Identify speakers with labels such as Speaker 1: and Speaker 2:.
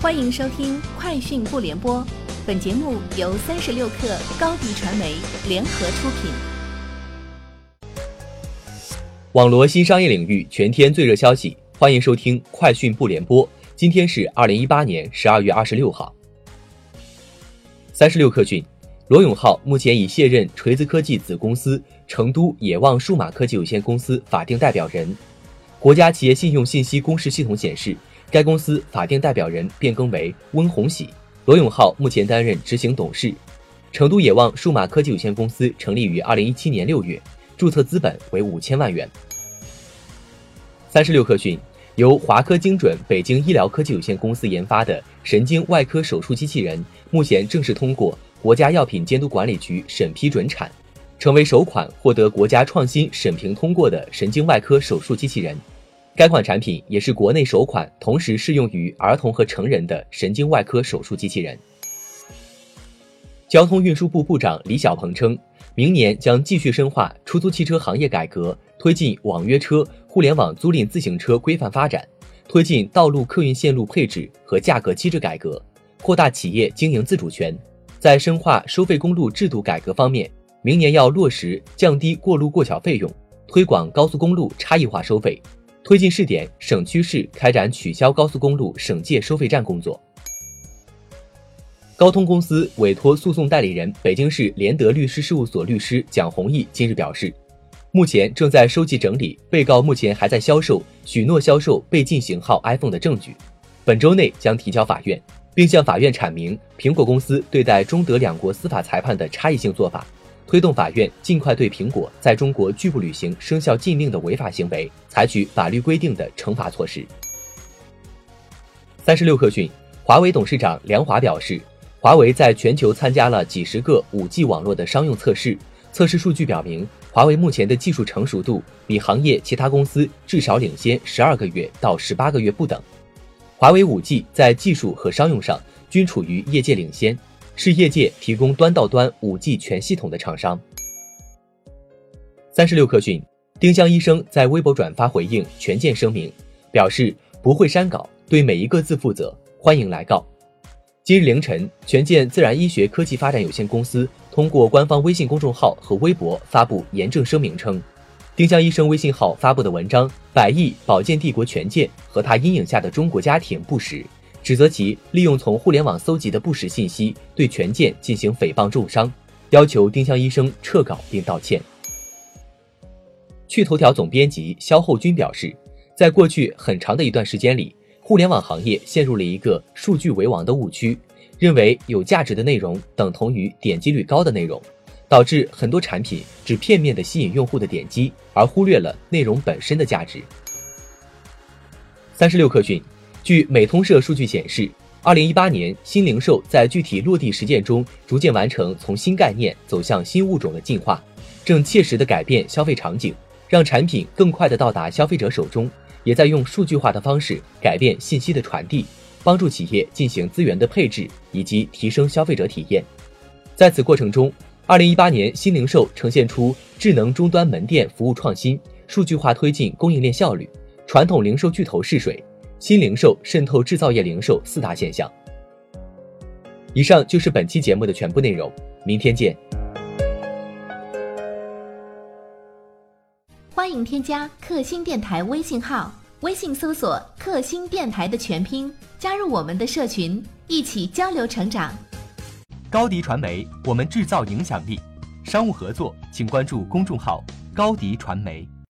Speaker 1: 欢迎收听《快讯不联播》，本节目由三十六克高低传媒联合出品。
Speaker 2: 网罗新商业领域全天最热消息，欢迎收听《快讯不联播》。今天是二零一八年十二月二十六号。三十六克讯，罗永浩目前已卸任锤子科技子公司成都野望数码科技有限公司法定代表人。国家企业信用信息公示系统显示。该公司法定代表人变更为温红喜，罗永浩目前担任执行董事。成都野望数码科技有限公司成立于二零一七年六月，注册资本为五千万元。三十六氪讯，由华科精准北京医疗科技有限公司研发的神经外科手术机器人，目前正式通过国家药品监督管理局审批准产，成为首款获得国家创新审评通过的神经外科手术机器人。该款产品也是国内首款同时适用于儿童和成人的神经外科手术机器人。交通运输部部长李小鹏称，明年将继续深化出租汽车行业改革，推进网约车、互联网租赁自行车规范发展，推进道路客运线路配置和价格机制改革，扩大企业经营自主权。在深化收费公路制度改革方面，明年要落实降低过路过桥费用，推广高速公路差异化收费。推进试点省区市开展取消高速公路省界收费站工作。高通公司委托诉讼代理人北京市联德律师事务所律师蒋弘毅今日表示，目前正在收集整理被告目前还在销售、许诺销售被禁型号 iPhone 的证据，本周内将提交法院，并向法院阐明苹果公司对待中德两国司法裁判的差异性做法。推动法院尽快对苹果在中国拒不履行生效禁令的违法行为采取法律规定的惩罚措施。三十六氪讯，华为董事长梁华表示，华为在全球参加了几十个五 G 网络的商用测试，测试数据表明，华为目前的技术成熟度比行业其他公司至少领先十二个月到十八个月不等。华为五 G 在技术和商用上均处于业界领先。是业界提供端到端五 G 全系统的厂商。三十六氪讯，丁香医生在微博转发回应权健声明，表示不会删稿，对每一个字负责，欢迎来告。今日凌晨，权健自然医学科技发展有限公司通过官方微信公众号和微博发布严正声明称，丁香医生微信号发布的文章《百亿保健帝国权健和他阴影下的中国家庭》不实。指责其利用从互联网搜集的不实信息对权健进行诽谤重伤，要求丁香医生撤稿并道歉。趣头条总编辑肖厚军表示，在过去很长的一段时间里，互联网行业陷入了一个数据为王的误区，认为有价值的内容等同于点击率高的内容，导致很多产品只片面的吸引用户的点击，而忽略了内容本身的价值。三十六氪讯。据美通社数据显示，二零一八年新零售在具体落地实践中，逐渐完成从新概念走向新物种的进化，正切实的改变消费场景，让产品更快的到达消费者手中，也在用数据化的方式改变信息的传递，帮助企业进行资源的配置以及提升消费者体验。在此过程中，二零一八年新零售呈现出智能终端门店服务创新、数据化推进供应链效率、传统零售巨头试水。新零售渗透制造业零售四大现象。以上就是本期节目的全部内容，明天见。
Speaker 1: 欢迎添加克星电台微信号，微信搜索“克星电台”的全拼，加入我们的社群，一起交流成长。
Speaker 2: 高迪传媒，我们制造影响力。商务合作，请关注公众号“高迪传媒”。